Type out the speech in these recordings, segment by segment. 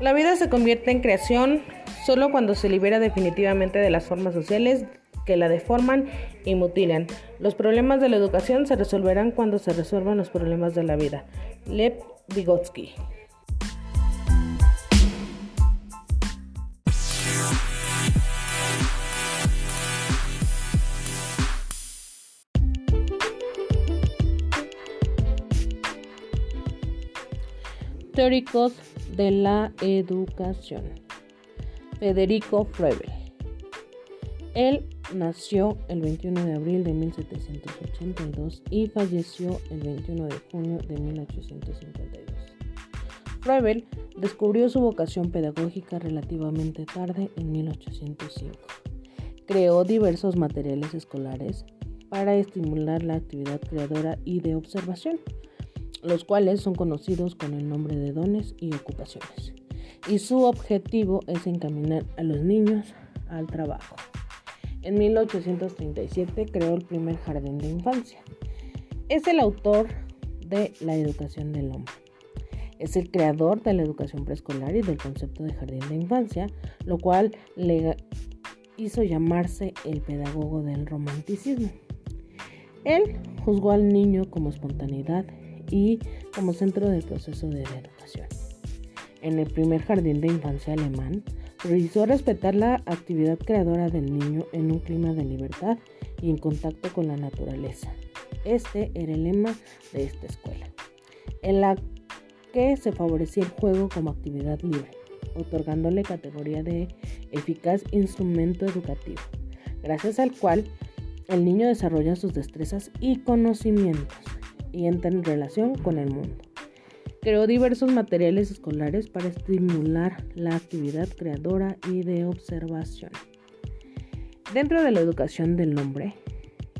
La vida se convierte en creación solo cuando se libera definitivamente de las formas sociales que la deforman y mutilan. Los problemas de la educación se resolverán cuando se resuelvan los problemas de la vida. Lev Vygotsky. Teóricos de la educación. Federico Froebel. Él nació el 21 de abril de 1782 y falleció el 21 de junio de 1852. Froebel descubrió su vocación pedagógica relativamente tarde, en 1805. Creó diversos materiales escolares para estimular la actividad creadora y de observación los cuales son conocidos con el nombre de dones y ocupaciones. Y su objetivo es encaminar a los niños al trabajo. En 1837 creó el primer jardín de infancia. Es el autor de la educación del hombre. Es el creador de la educación preescolar y del concepto de jardín de infancia, lo cual le hizo llamarse el pedagogo del romanticismo. Él juzgó al niño como espontaneidad y como centro del proceso de educación. En el primer jardín de infancia alemán, realizó respetar la actividad creadora del niño en un clima de libertad y en contacto con la naturaleza. Este era el lema de esta escuela, en la que se favorecía el juego como actividad libre, otorgándole categoría de eficaz instrumento educativo, gracias al cual el niño desarrolla sus destrezas y conocimientos y entra en relación con el mundo. Creó diversos materiales escolares para estimular la actividad creadora y de observación. Dentro de la educación del hombre,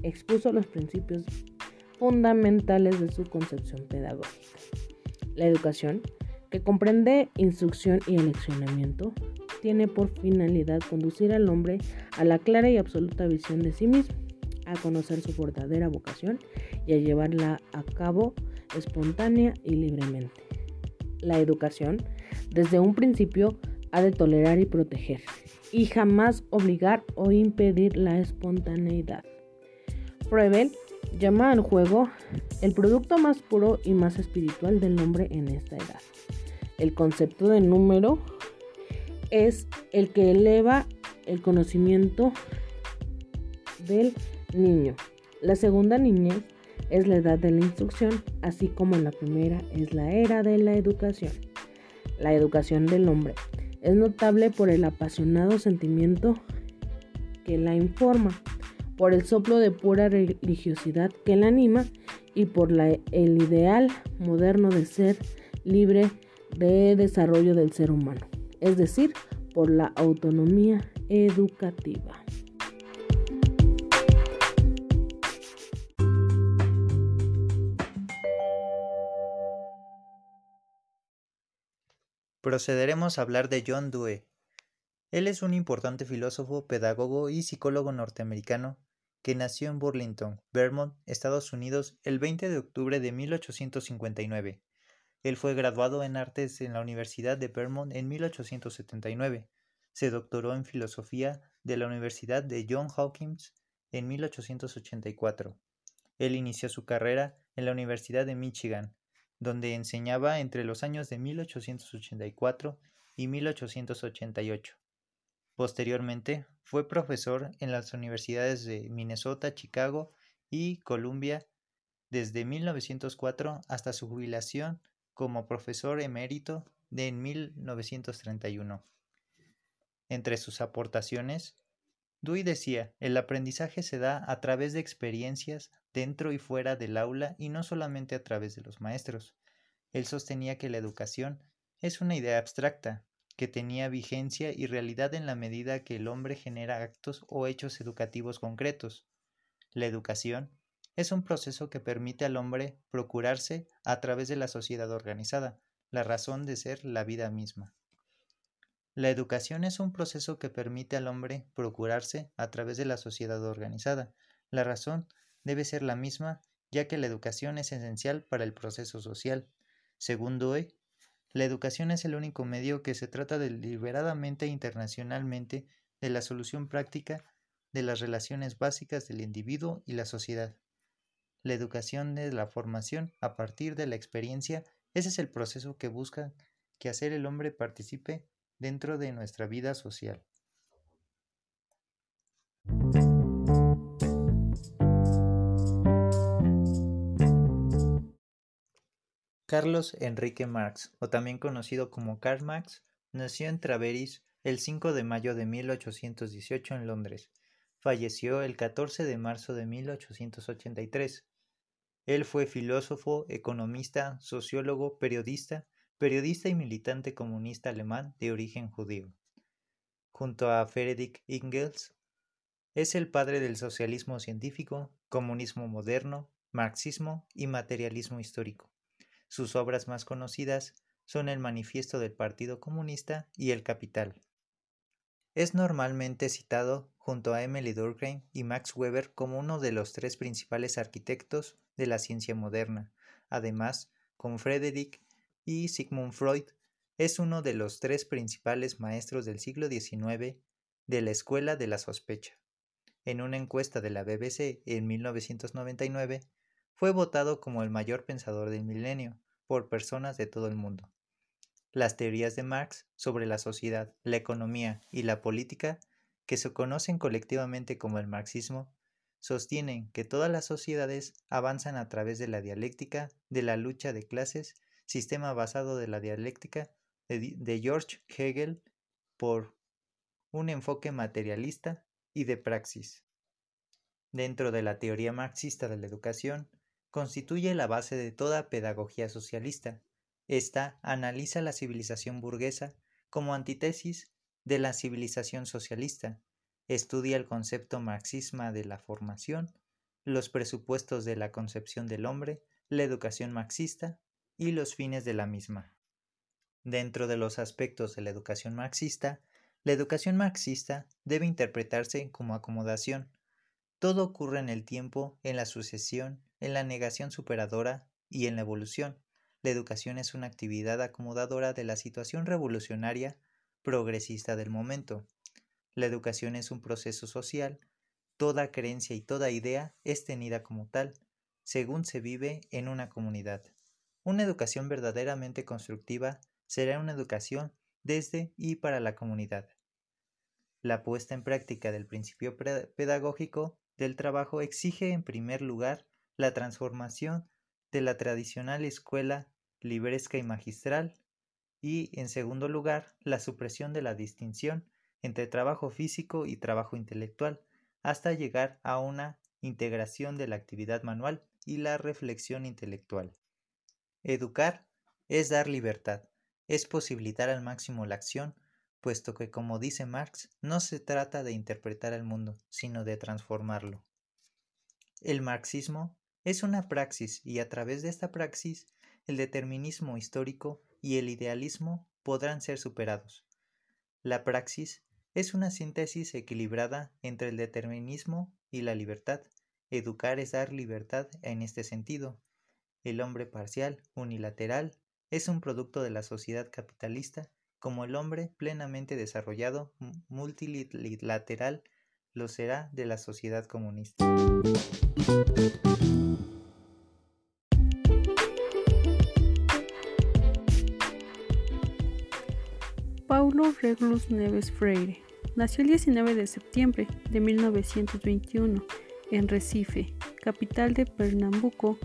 expuso los principios fundamentales de su concepción pedagógica. La educación, que comprende instrucción y eleccionamiento, tiene por finalidad conducir al hombre a la clara y absoluta visión de sí mismo a conocer su verdadera vocación y a llevarla a cabo espontánea y libremente. La educación, desde un principio, ha de tolerar y proteger, y jamás obligar o impedir la espontaneidad. Froebel llama al juego el producto más puro y más espiritual del hombre en esta edad. El concepto de número es el que eleva el conocimiento del niño. La segunda niñez es la edad de la instrucción, así como la primera es la era de la educación. La educación del hombre es notable por el apasionado sentimiento que la informa, por el soplo de pura religiosidad que la anima y por el ideal moderno de ser libre de desarrollo del ser humano, es decir, por la autonomía educativa. Procederemos a hablar de John Dewey. Él es un importante filósofo, pedagogo y psicólogo norteamericano que nació en Burlington, Vermont, Estados Unidos, el 20 de octubre de 1859. Él fue graduado en artes en la Universidad de Vermont en 1879. Se doctoró en filosofía de la Universidad de Johns Hopkins en 1884. Él inició su carrera en la Universidad de Michigan, donde enseñaba entre los años de 1884 y 1888. Posteriormente, fue profesor en las universidades de Minnesota, Chicago y Columbia desde 1904 hasta su jubilación como profesor emérito de en 1931. Entre sus aportaciones, Dewey decía, el aprendizaje se da a través de experiencias dentro y fuera del aula y no solamente a través de los maestros. Él sostenía que la educación es una idea abstracta, que tenía vigencia y realidad en la medida que el hombre genera actos o hechos educativos concretos. La educación es un proceso que permite al hombre procurarse a través de la sociedad organizada, la razón de ser la vida misma. La educación es un proceso que permite al hombre procurarse a través de la sociedad organizada. La razón debe ser la misma, ya que la educación es esencial para el proceso social. Según Dewey, La educación es el único medio que se trata deliberadamente e internacionalmente de la solución práctica de las relaciones básicas del individuo y la sociedad. La educación de la formación a partir de la experiencia, ese es el proceso que busca que hacer el hombre participe dentro de nuestra vida social. Carlos Enrique Marx, o también conocido como Karl Marx, nació en Traveris el 5 de mayo de 1818 en Londres. Falleció el 14 de marzo de 1883. Él fue filósofo, economista, sociólogo, periodista, periodista y militante comunista alemán de origen judío. Junto a Friedrich Engels, es el padre del socialismo científico, comunismo moderno, marxismo y materialismo histórico. Sus obras más conocidas son el Manifiesto del Partido Comunista y El Capital. Es normalmente citado junto a Emily Durkheim y Max Weber como uno de los tres principales arquitectos de la ciencia moderna. Además, con Frederick y Sigmund Freud, es uno de los tres principales maestros del siglo XIX de la Escuela de la Sospecha. En una encuesta de la BBC en 1999, fue votado como el mayor pensador del milenio por personas de todo el mundo. Las teorías de Marx sobre la sociedad, la economía y la política, que se conocen colectivamente como el marxismo, sostienen que todas las sociedades avanzan a través de la dialéctica de la lucha de clases, sistema basado de la dialéctica de, George Hegel por un enfoque materialista y de praxis. Dentro de la teoría marxista de la educación, constituye la base de toda pedagogía socialista. Esta analiza la civilización burguesa como antítesis de la civilización socialista, estudia el concepto marxismo de la formación, los presupuestos de la concepción del hombre, la educación marxista y los fines de la misma. Dentro de los aspectos de la educación marxista, la educación marxista debe interpretarse como acomodación. Todo ocurre en el tiempo, en la sucesión, en la negación superadora y en la evolución. La educación es una actividad acomodadora de la situación revolucionaria progresista del momento. La educación es un proceso social. Toda creencia y toda idea es tenida como tal, según se vive en una comunidad. Una educación verdaderamente constructiva será una educación desde y para la comunidad. La puesta en práctica del principio pedagógico del trabajo exige en primer lugar la transformación de la tradicional escuela libresca y magistral y, en segundo lugar, la supresión de la distinción entre trabajo físico y trabajo intelectual, hasta llegar a una integración de la actividad manual y la reflexión intelectual. Educar es dar libertad, es posibilitar al máximo la acción, puesto que, como dice Marx, no se trata de interpretar el mundo, sino de transformarlo. El marxismo es una praxis y a través de esta praxis el determinismo histórico y el idealismo podrán ser superados. La praxis es una síntesis equilibrada entre el determinismo y la libertad. Educar es dar libertad en este sentido. El hombre parcial, unilateral, es un producto de la sociedad capitalista, como el hombre plenamente desarrollado, multilateral, lo será de la sociedad comunista. Paulo Regulus Neves Freire nació el 19 de septiembre de 1921 en Recife, capital de Pernambuco,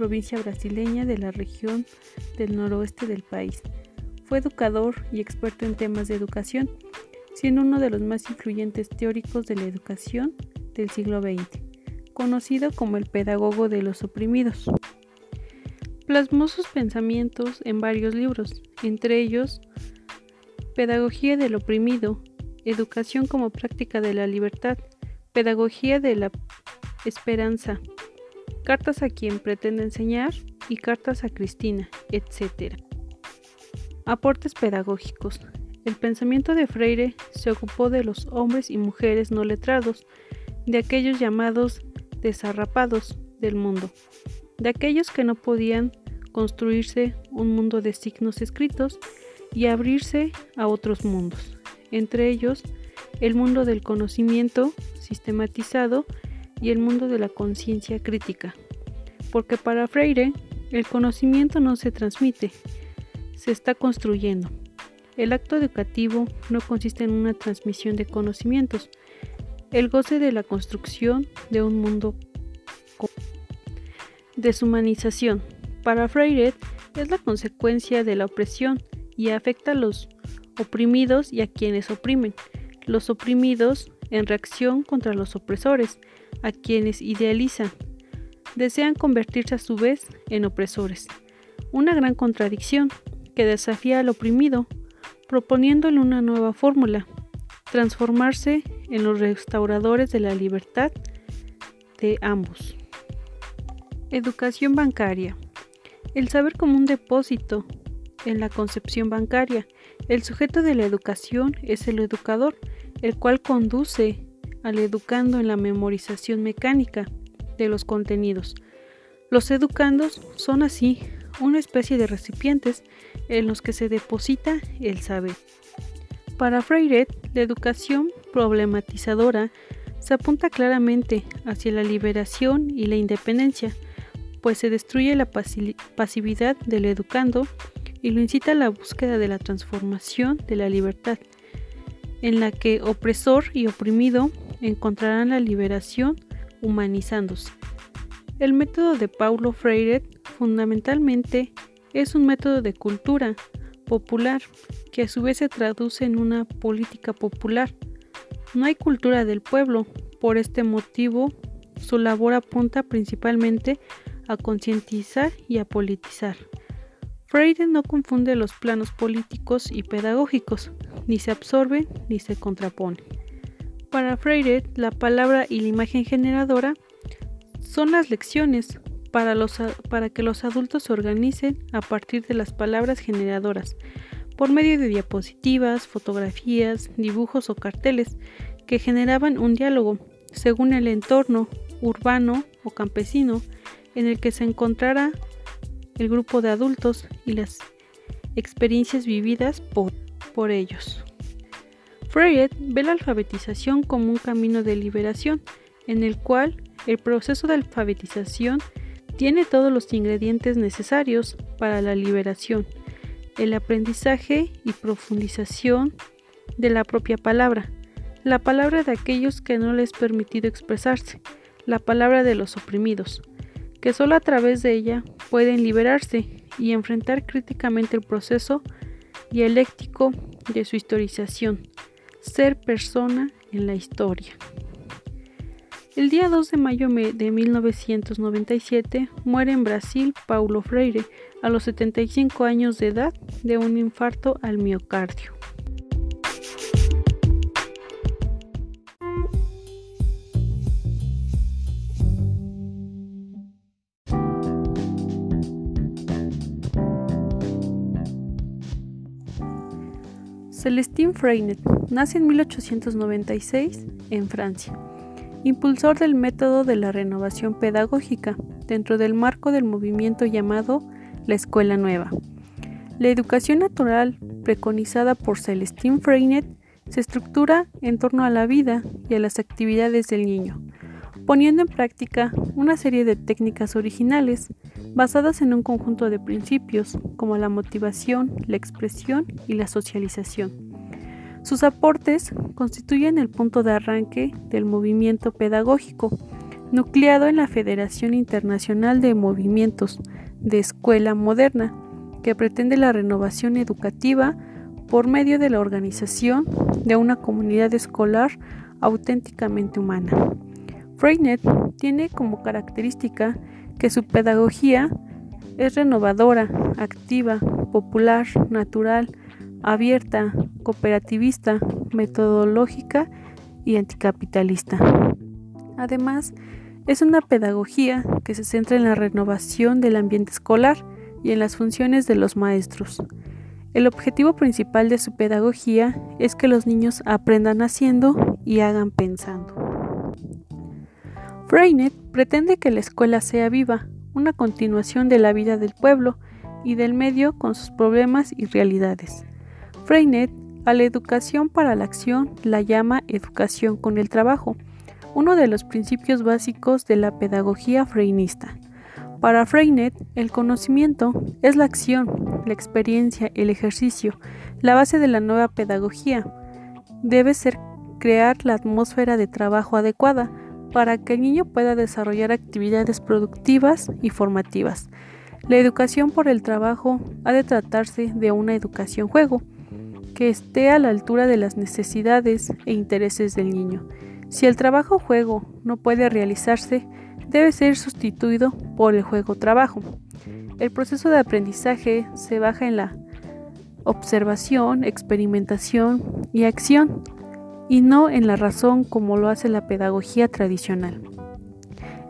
provincia brasileña de la región del noroeste del país. Fue educador y experto en temas de educación, siendo uno de los más influyentes teóricos de la educación del siglo XX, conocido como el pedagogo de los oprimidos. Plasmó sus pensamientos en varios libros, entre ellos Pedagogía del oprimido, Educación como práctica de la libertad, Pedagogía de la esperanza, Cartas a quien pretende enseñar y Cartas a Cristina, etc. Aportes pedagógicos. El pensamiento de Freire se ocupó de los hombres y mujeres no letrados, de aquellos llamados desarrapados del mundo, de aquellos que no podían construirse un mundo de signos escritos y abrirse a otros mundos, entre ellos el mundo del conocimiento sistematizado y el mundo de la conciencia crítica. Porque para Freire el conocimiento no se transmite, se está construyendo. El acto educativo no consiste en una transmisión de conocimientos, el goce de la construcción de un mundo deshumanización. Para Freire es la consecuencia de la opresión y afecta a los oprimidos y a quienes oprimen. Los oprimidos en reacción contra los opresores, a quienes idealizan. Desean convertirse a su vez en opresores. Una gran contradicción que desafía al oprimido, proponiéndole una nueva fórmula, transformarse en los restauradores de la libertad de ambos. Educación bancaria. El saber como un depósito en la concepción bancaria. El sujeto de la educación es el educador, el cual conduce al educando en la memorización mecánica de los contenidos. Los educandos son así una especie de recipientes en los que se deposita el saber. Para Freire, la educación problematizadora se apunta claramente hacia la liberación y la independencia, pues se destruye la pasividad del educando y lo incita a la búsqueda de la transformación de la libertad, en la que opresor y oprimido encontrarán la liberación humanizándose. El método de Paulo Freire fundamentalmente es un método de cultura popular que a su vez se traduce en una política popular. No hay cultura del pueblo, por este motivo su labor apunta principalmente a concientizar y a politizar. Freire no confunde los planos políticos y pedagógicos, ni se absorbe ni se contrapone. Para Freire, la palabra y la imagen generadora son las lecciones para, que los adultos se organicen a partir de las palabras generadoras, por medio de diapositivas, fotografías, dibujos o carteles que generaban un diálogo según el entorno urbano o campesino en el que se encontrara el grupo de adultos y las experiencias vividas por ellos. Freire ve la alfabetización como un camino de liberación, en el cual el proceso de alfabetización tiene todos los ingredientes necesarios para la liberación, el aprendizaje y profundización de la propia palabra, la palabra de aquellos que no les es permitido expresarse, la palabra de los oprimidos, que solo a través de ella pueden liberarse y enfrentar críticamente el proceso dialéctico de su historización ser persona en la historia. El día 2 de mayo de 1997 muere en Brasil Paulo Freire a los 75 años de edad de un infarto al miocardio. Celestin Freinet nace en 1896 en Francia, impulsor del método de la renovación pedagógica dentro del marco del movimiento llamado la Escuela Nueva. La educación natural preconizada por Celestin Freinet se estructura en torno a la vida y a las actividades del niño, poniendo en práctica una serie de técnicas originales basadas en un conjunto de principios como la motivación, la expresión y la socialización. Sus aportes constituyen el punto de arranque del movimiento pedagógico, nucleado en la Federación Internacional de Movimientos de Escuela Moderna, que pretende la renovación educativa por medio de la organización de una comunidad escolar auténticamente humana. Freinet tiene como característica que su pedagogía es renovadora, activa, popular, natural, abierta, cooperativista, metodológica y anticapitalista. Además, es una pedagogía que se centra en la renovación del ambiente escolar y en las funciones de los maestros. El objetivo principal de su pedagogía es que los niños aprendan haciendo y hagan pensando. Freinet pretende que la escuela sea viva, una continuación de la vida del pueblo y del medio con sus problemas y realidades. Freinet a la educación para la acción la llama educación con el trabajo, uno de los principios básicos de la pedagogía freinista. Para Freinet, el conocimiento es la acción, la experiencia, el ejercicio, la base de la nueva pedagogía. Debe ser crear la atmósfera de trabajo adecuada para que el niño pueda desarrollar actividades productivas y formativas. La educación por el trabajo ha de tratarse de una educación juego, que esté a la altura de las necesidades e intereses del niño. Si el trabajo juego no puede realizarse, debe ser sustituido por el juego trabajo. El proceso de aprendizaje se baja en la observación, experimentación y acción, y no en la razón como lo hace la pedagogía tradicional.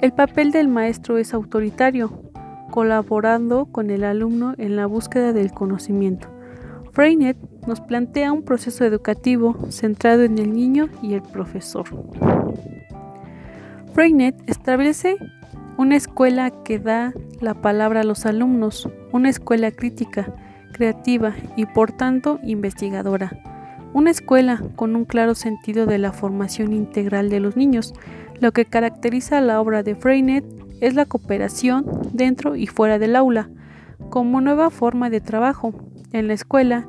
El papel del maestro es autoritario, colaborando con el alumno en la búsqueda del conocimiento. Freinet nos plantea un proceso educativo centrado en el niño y el profesor. Freinet establece una escuela que da la palabra a los alumnos, una escuela crítica, creativa y por tanto investigadora. Una escuela con un claro sentido de la formación integral de los niños. Lo que caracteriza la obra de Freinet es la cooperación dentro y fuera del aula, como nueva forma de trabajo en la escuela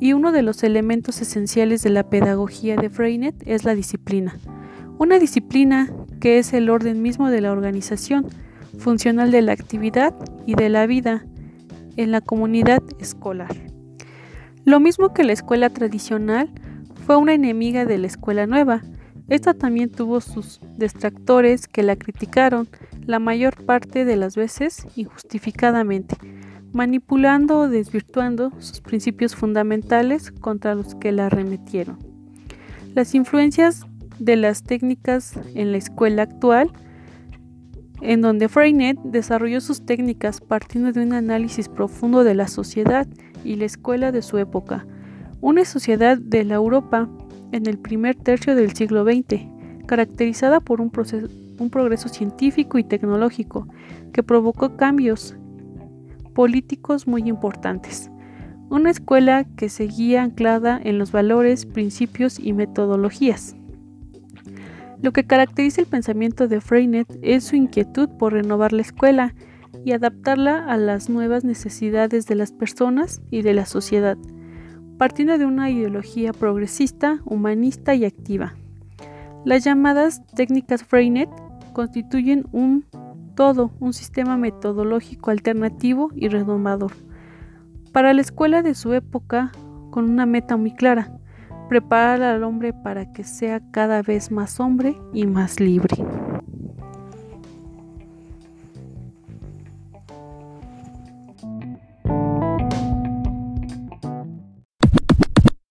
y uno de los elementos esenciales de la pedagogía de Freinet es la disciplina. Una disciplina que es el orden mismo de la organización, funcional de la actividad y de la vida en la comunidad escolar. Lo mismo que la escuela tradicional fue una enemiga de la escuela nueva. Esta también tuvo sus detractores que la criticaron la mayor parte de las veces injustificadamente, manipulando o desvirtuando sus principios fundamentales contra los que la arremetieron. Las influencias de las técnicas en la escuela actual, en donde Freinet desarrolló sus técnicas partiendo de un análisis profundo de la sociedad y la escuela de su época, una sociedad de la Europa en el primer tercio del siglo XX, caracterizada por un, un progreso científico y tecnológico que provocó cambios políticos muy importantes. Una escuela que seguía anclada en los valores, principios y metodologías. Lo que caracteriza el pensamiento de Freinet es su inquietud por renovar la escuela y adaptarla a las nuevas necesidades de las personas y de la sociedad, partiendo de una ideología progresista, humanista y activa. Las llamadas técnicas Freinet constituyen un todo un sistema metodológico alternativo y redomador. Para la escuela de su época, con una meta muy clara, preparar al hombre para que sea cada vez más hombre y más libre.